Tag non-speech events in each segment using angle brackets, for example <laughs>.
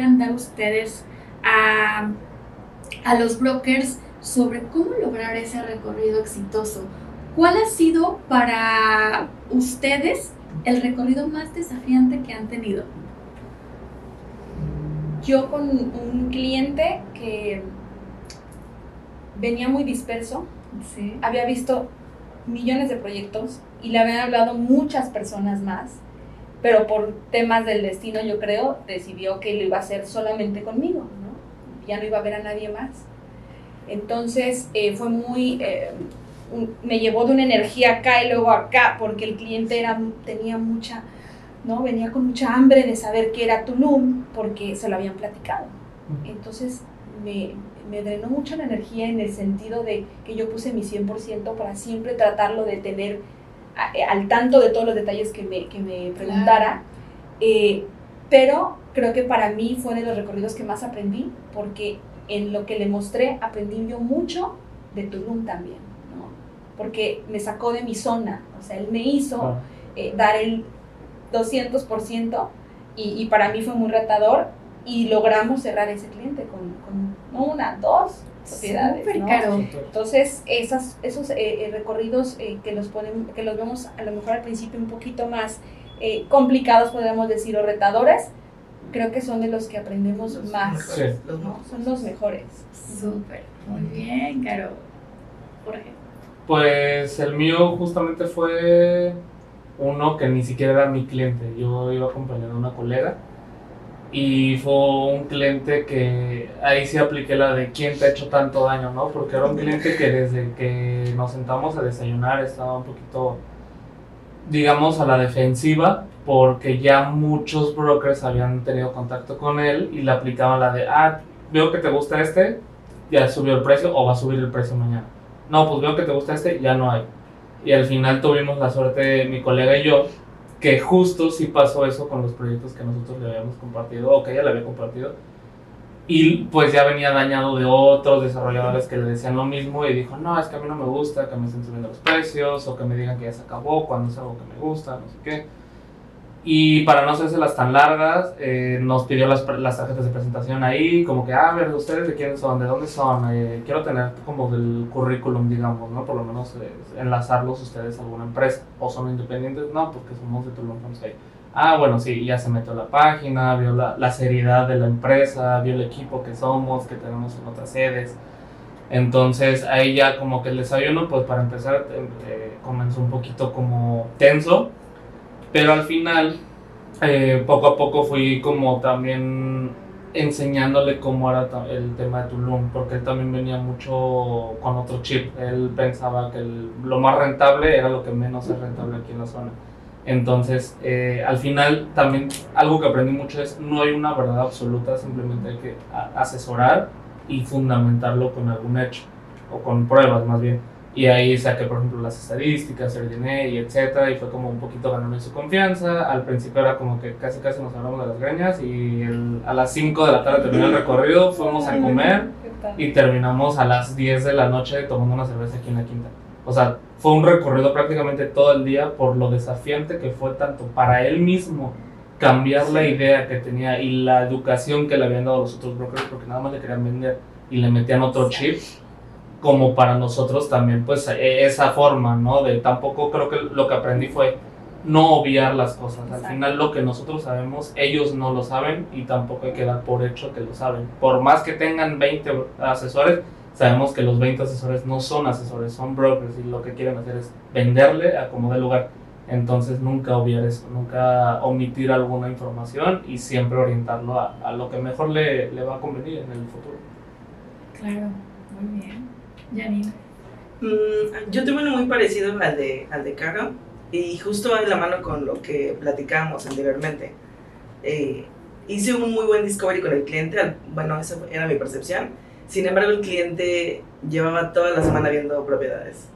pudieran dar ustedes a, a los brokers sobre cómo lograr ese recorrido exitoso. ¿Cuál ha sido para ustedes el recorrido más desafiante que han tenido? Yo con un cliente que venía muy disperso, había visto millones de proyectos y le habían hablado muchas personas más, pero por temas del destino yo creo decidió que lo iba a hacer solamente conmigo, ¿no? ya no iba a ver a nadie más. Entonces eh, fue muy, eh, me llevó de una energía acá y luego acá, porque el cliente era, tenía mucha, ¿no? Venía con mucha hambre de saber qué era Tulum, porque se lo habían platicado. Entonces me, me drenó mucho la energía en el sentido de que yo puse mi 100% para siempre tratarlo de tener eh, al tanto de todos los detalles que me, que me preguntara. pero creo que para mí fue de los recorridos que más aprendí, porque en lo que le mostré aprendí yo mucho de Tulum también, ¿no? Porque me sacó de mi zona, o sea, él me hizo eh, dar el 200% y, y, para mí fue muy retador y logramos cerrar ese cliente con, con no una, dos sociedades. ¿no? caro. Entonces, esas, esos eh, eh, recorridos que, los ponen, que los vemos a lo mejor al principio un poquito más complicados, podemos decir, o retadores, creo que son de los que aprendemos más. Son los mejores. Súper. Muy bien, Caro. Jorge. Pues el mío justamente fue uno que ni siquiera era mi cliente. Yo iba acompañando a una colega y fue un cliente que ahí sí apliqué la de quién te ha hecho tanto daño, ¿no? Porque era un cliente que desde que nos sentamos a desayunar estaba un poquito, digamos, a la defensiva porque ya muchos brokers habían tenido contacto con él y le aplicaban la de, ah, veo que te gusta este, ya subió el precio o va a subir el precio mañana. No, pues veo que te gusta este, ya no hay. Y al final tuvimos la suerte, mi colega y yo, que justo sí pasó eso con los proyectos que nosotros le habíamos compartido o que ella le había compartido. Y pues ya venía dañado de otros desarrolladores que le decían lo mismo y dijo, no, es que a mí no me gusta que me estén subiendo los precios o que me digan que ya se acabó cuando es algo que me gusta, no sé qué. Y para no hacerse las tan largas, eh, nos pidió las, las, tarjetas de presentación ahí, como que, ah, a ver, ¿ustedes de quién son? ¿De dónde son? Eh, quiero tener como del currículum, digamos, ¿no? Por lo menos eh, enlazarlos ustedes a alguna empresa. ¿O son independientes? No, porque somos de Tulum Homestay. Ah, bueno, sí, ya se metió la página, vio la, la, seriedad de la empresa, vio el equipo que somos, que tenemos en otras sedes. Entonces ahí ya como que el desayuno, pues para empezar, comenzó un poquito como tenso pero al final, eh, poco a poco fui como también enseñándole cómo era el tema de Tulum, porque él también venía mucho con otro chip. Él pensaba que lo más rentable era lo que menos es rentable aquí en la zona. Entonces, eh, al final, también algo que aprendí mucho es no hay una verdad absoluta, simplemente hay que asesorar y fundamentarlo con algún hecho, o con pruebas más bien. Y ahí saqué, por ejemplo, las estadísticas, el dinero y etcétera, y fue como un poquito ganando su confianza. Al principio era como que casi casi nos hablamos de las greñas y a las 5 de la tarde terminó el recorrido, fuimos a comer y terminamos a las 10 de la noche tomando una cerveza aquí en la quinta. O sea, fue un recorrido prácticamente todo el día por lo desafiante que fue tanto para él mismo cambiar la idea que tenía y la educación que le habían dado los otros brokers porque nada más le querían vender y le metían otro chip como para nosotros también, pues e, esa forma, ¿no? De tampoco creo que lo que aprendí fue no obviar las cosas. Al final lo que nosotros sabemos, ellos no lo saben y tampoco hay que dar por hecho que lo saben. Por más que tengan 20 asesores, sabemos que los 20 asesores no son asesores, son brokers y lo que quieren hacer es venderle a como de lugar. Entonces nunca obviar eso, nunca omitir alguna información y siempre orientarlo a, a lo que mejor le, le va a convenir en el futuro. Claro, muy bien. Janine. Mm, yo tuve uno muy parecido al de, al de Caro y justo va de la mano con lo que platicábamos anteriormente. Eh, hice un muy buen discovery con el cliente, bueno, esa era mi percepción. Sin embargo, el cliente llevaba toda la semana viendo propiedades.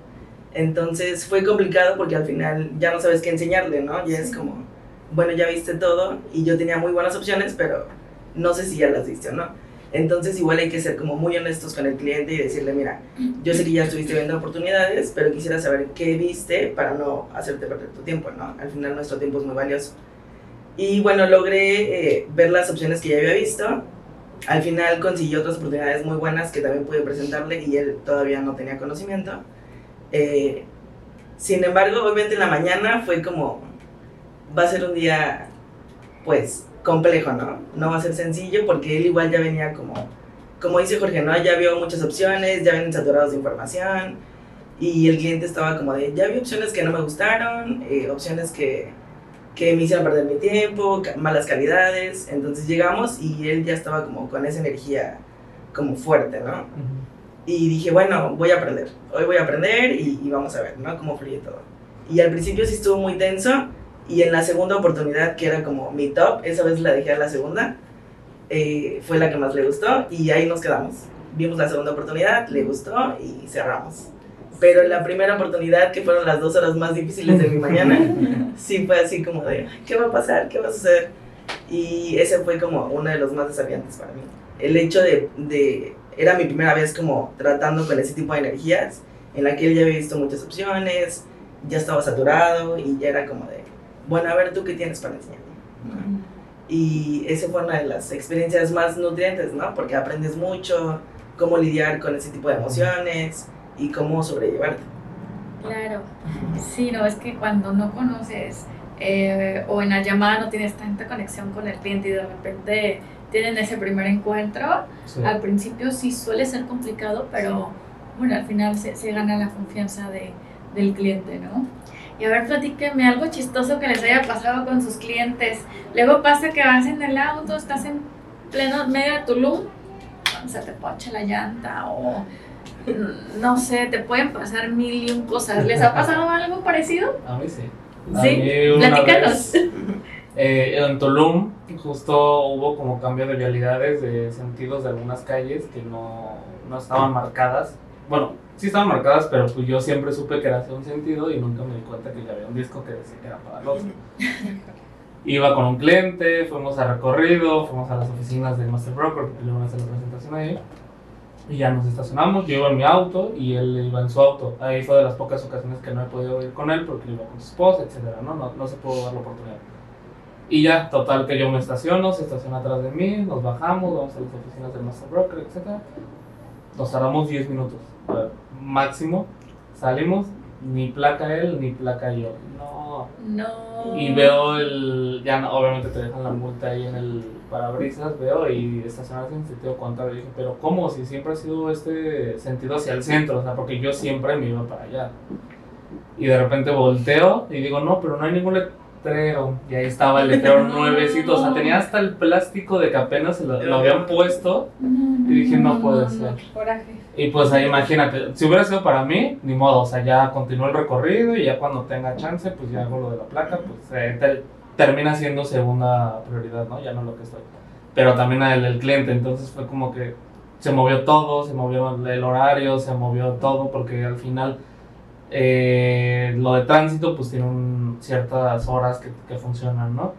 Entonces fue complicado porque al final ya no sabes qué enseñarle, ¿no? Ya es como, bueno, ya viste todo y yo tenía muy buenas opciones, pero no sé si ya las viste o no. Entonces igual hay que ser como muy honestos con el cliente y decirle, mira, yo sé que ya estuviste viendo oportunidades, pero quisiera saber qué viste para no hacerte perder tu tiempo, ¿no? Al final nuestro tiempo es muy valioso. Y bueno, logré eh, ver las opciones que ya había visto. Al final consiguió otras oportunidades muy buenas que también pude presentarle y él todavía no tenía conocimiento. Eh, sin embargo, obviamente en la mañana fue como, va a ser un día, pues, complejo, ¿no? No va a ser sencillo porque él igual ya venía como, como dice Jorge, ¿no? Ya vio muchas opciones, ya vienen saturados de información y el cliente estaba como de, ya vi opciones que no me gustaron, eh, opciones que, que me hicieron perder mi tiempo, malas calidades, entonces llegamos y él ya estaba como con esa energía como fuerte, ¿no? Y dije, bueno, voy a aprender, hoy voy a aprender y, y, vamos a ver, ¿no? Cómo fluye todo. Y al principio sí estuvo muy tenso y en la segunda oportunidad, que era como mi top, esa vez la dejé a la segunda, eh, fue la que más le gustó y ahí nos quedamos. Vimos la segunda oportunidad, le gustó y cerramos. Pero la primera oportunidad, que fueron las dos horas más difíciles de mi mañana, <laughs> sí fue así como de, ¿qué va a pasar? ¿Qué va a suceder? Y ese fue como uno de los más desafiantes para mí. El hecho de, de, era mi primera vez como tratando con ese tipo de energías, en la que él ya había visto muchas opciones, ya estaba saturado y ya era como de, bueno, a ver tú qué tienes para enseñarme. Y esa fue una de las experiencias más nutrientes, ¿no? Porque aprendes mucho cómo lidiar con ese tipo de emociones y cómo sobrellevarte. Claro, sí, no, es que cuando no conoces eh, o en la llamada no tienes tanta conexión con el cliente y de repente tienen ese primer encuentro, al principio sí suele ser complicado, pero bueno, al final se, se gana la confianza de, del cliente, ¿no? Y a ver, platíqueme algo chistoso que les haya pasado con sus clientes. Luego pasa que vas en el auto, estás en pleno medio de Tulum, se te pocha la llanta o no sé, te pueden pasar mil y un cosas. ¿Les ha pasado <laughs> algo parecido? A mí sí. sí, platícanos. <laughs> eh, en Tulum justo hubo como cambio de vialidades de sentidos de algunas calles que no, no estaban marcadas. Bueno, sí estaban marcadas, pero pues yo siempre supe que era hacia un sentido y nunca me di cuenta que ya había un disco que decía que era para el otro. <laughs> Iba con un cliente, fuimos a recorrido, fuimos a las oficinas del Master Broker porque a hacer la presentación ahí. Y ya nos estacionamos, yo iba en mi auto y él iba en su auto. Ahí fue de las pocas ocasiones que no he podido ir con él porque iba con su esposa, etc. ¿no? No, no se pudo dar la oportunidad. Y ya, total que yo me estaciono, se estaciona atrás de mí, nos bajamos, vamos a las oficinas del Master Broker, etc. Nos tardamos 10 minutos máximo, salimos, ni placa él, ni placa yo. No. No. Y veo el. Ya obviamente te dejan la multa ahí en el parabrisas, veo y estacionarse en sentido contrario. dije, pero ¿cómo? Si siempre ha sido este sentido hacia el centro, o sea, porque yo siempre me iba para allá. Y de repente volteo y digo, no, pero no hay ningún letrero. Y ahí estaba el letrero <laughs> nuevecito, o sea, tenía hasta el plástico de que apenas se lo, lo habían puesto. Y dije, no puede ser. Coraje. Y pues ahí imagínate, si hubiera sido para mí, ni modo, o sea, ya continúo el recorrido y ya cuando tenga chance, pues ya hago lo de la placa, pues eh, te- termina siendo segunda prioridad, ¿no? Ya no lo que estoy. Pero también el, el cliente, entonces fue como que se movió todo, se movió el horario, se movió todo, porque al final eh, lo de tránsito pues tiene un- ciertas horas que, que funcionan, ¿no?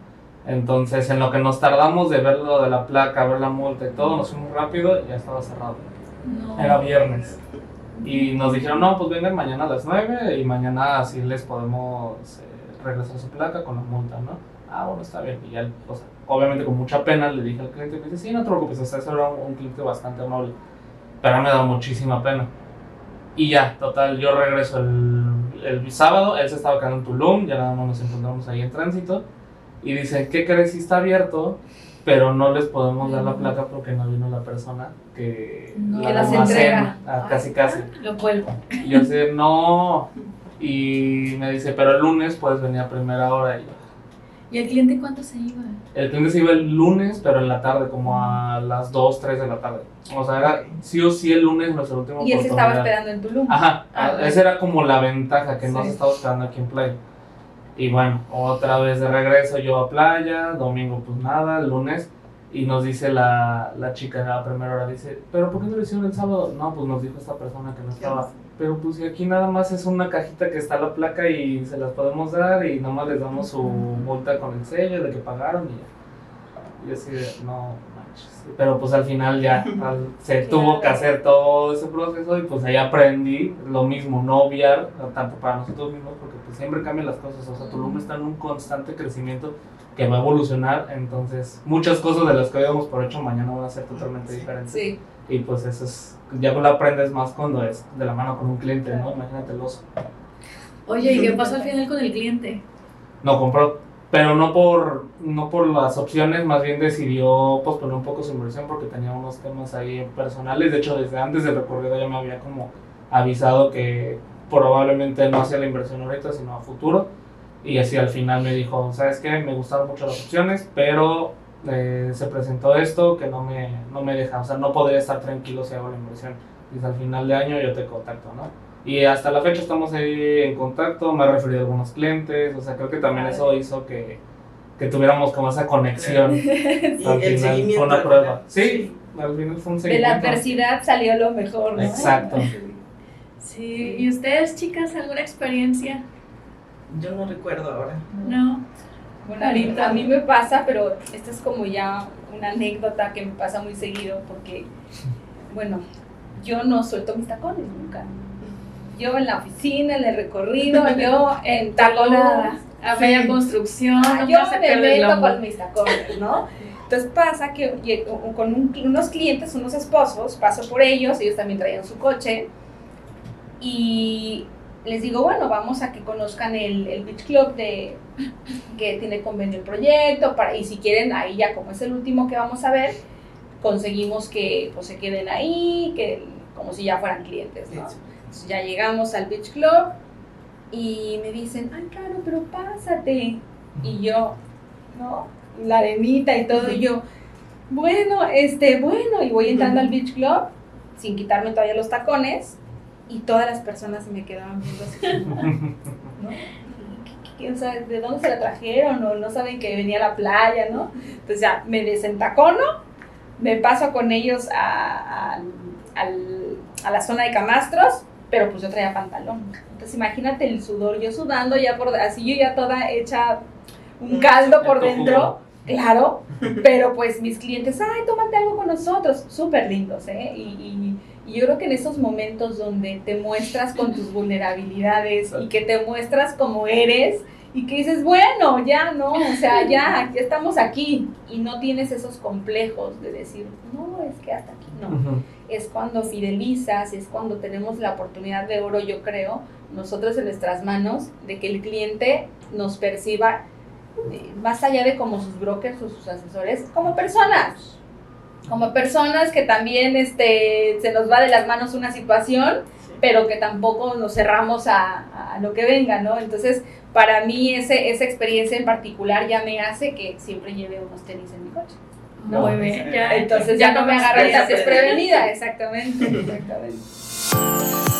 Entonces en lo que nos tardamos de ver lo de la placa, ver la multa y todo, nos fuimos rápido y ya estaba cerrado. No. Era viernes. Y nos dijeron, no, pues vengan mañana a las 9 y mañana así les podemos eh, regresar su placa con la multa, ¿no? Ah, bueno, está bien. Y ya, o sea, obviamente con mucha pena le dije al cliente, me dice, sí, no te preocupes, o sea, ese era un, un cliente bastante amable. Pero me da muchísima pena. Y ya, total, yo regreso el, el sábado, él se estaba quedando en Tulum, ya nada más nos encontramos ahí en tránsito. Y dice, ¿qué crees? Sí está abierto, pero no les podemos dar la placa porque no vino la persona que No. Que las almacena". entrega. Ah, casi, casi. <laughs> Lo vuelvo. Y yo sé, no. Y me dice, pero el lunes puedes venir a primera hora. Y yo, ¿Y el cliente cuánto se iba? el cliente se iba el lunes, pero en la tarde, como a las 2, 3 de la tarde. O sea, era sí o sí el lunes nuestra última Y él se estaba esperando en Tulum. Ajá, Ah, esa era como la ventaja que no Sí. se estaba esperando aquí en Playa. Y bueno, otra vez de regreso yo a playa, domingo pues nada, lunes, y nos dice la, la chica a la primera hora, dice, pero ¿por qué no lo hicieron el sábado? No, pues nos dijo esta persona que no estaba. Pero pues aquí nada más es una cajita que está la placa y se las podemos dar y nada más les damos su multa con el sello de que pagaron y ya. Y así de, no. Pero pues al final ya <laughs> se tuvo que hacer todo ese proceso y pues ahí aprendí lo mismo, no obviar tanto para nosotros mismos, porque pues siempre cambian las cosas. O sea, Tulum está en un constante crecimiento que va a evolucionar, entonces muchas cosas de las que hoy por hecho mañana van a ser totalmente diferentes. Sí. Y pues eso es, ya lo aprendes más cuando es de la mano con un cliente, ¿no? Imagínate el oso. Oye, ¿y qué pasó al final con el cliente? No compró, pero no por, no por las opciones, más bien decidió posponer un poco su inversión porque tenía unos temas ahí personales. De hecho, desde antes del recorrido ya me había como avisado que probablemente no hacía la inversión ahorita, sino a futuro. Y así al final me dijo, ¿sabes qué? Me gustaron mucho las opciones, pero eh, se presentó esto que no me, no me deja, o sea, no podría estar tranquilo si hago la inversión. Dice, al final de año yo te contacto, ¿no? Y hasta la fecha estamos ahí en contacto, me ha referido a algunos clientes, o sea, creo que también eso hizo que, que tuviéramos como esa conexión. <laughs> y al el final fue una prueba. Sí, al final fue un seguimiento. De la adversidad salió lo mejor, ¿no? Exacto. <laughs> Sí, ¿y ustedes, chicas, alguna experiencia? Yo no recuerdo ahora. No. Bueno, a mí me pasa, pero esta es como ya una anécdota que me pasa muy seguido porque, bueno, yo no suelto mis tacones nunca. Yo en la oficina, en el recorrido, yo <laughs> en taconada. A media construcción. Ah, yo me meto con mis tacones, ¿no? Entonces pasa que con unos clientes, unos esposos, paso por ellos, ellos también traían su coche y les digo, bueno, vamos a que conozcan el, el Beach Club de, que tiene convenio el proyecto, para, y si quieren, ahí ya como es el último que vamos a ver, conseguimos que pues, se queden ahí, que como si ya fueran clientes, ¿no? Entonces ya llegamos al Beach Club y me dicen, ay, claro, pero pásate. Y yo, ¿no? La arenita y todo, y yo, bueno, este, bueno, y voy entrando al Beach Club sin quitarme todavía los tacones y todas las personas me quedaban viendo así, <laughs> ¿no? O sea, ¿de dónde se la trajeron? O no saben que venía a la playa, ¿no? Entonces ya me desentacono, me paso con ellos a, a, la zona de camastros, pero pues yo traía pantalón. Entonces imagínate el sudor, yo sudando ya por, así yo ya toda hecha un caldo por dentro, claro, <laughs> pero pues mis clientes, ay, tómate algo con nosotros, súper lindos, ¿eh? y y yo creo que en esos momentos donde te muestras con tus vulnerabilidades y que te muestras como eres y que dices, bueno, ya no, o sea, ya, ya estamos aquí y no tienes esos complejos de decir, no, es que hasta aquí no. Es cuando fidelizas, es cuando tenemos la oportunidad de oro, yo creo, nosotros en nuestras manos, de que el cliente nos perciba eh, más allá de como sus brokers o sus asesores, como personas. Como personas que también este, se nos va de las manos una situación, pero que tampoco nos cerramos a, a, lo que venga, ¿no? Entonces, para mí ese, esa experiencia en particular ya me hace que siempre lleve unos tenis en mi coche. ¿no? Muy bien, ya, entonces ya, no me agarra esa desprevenida, exactamente, exactamente. <laughs>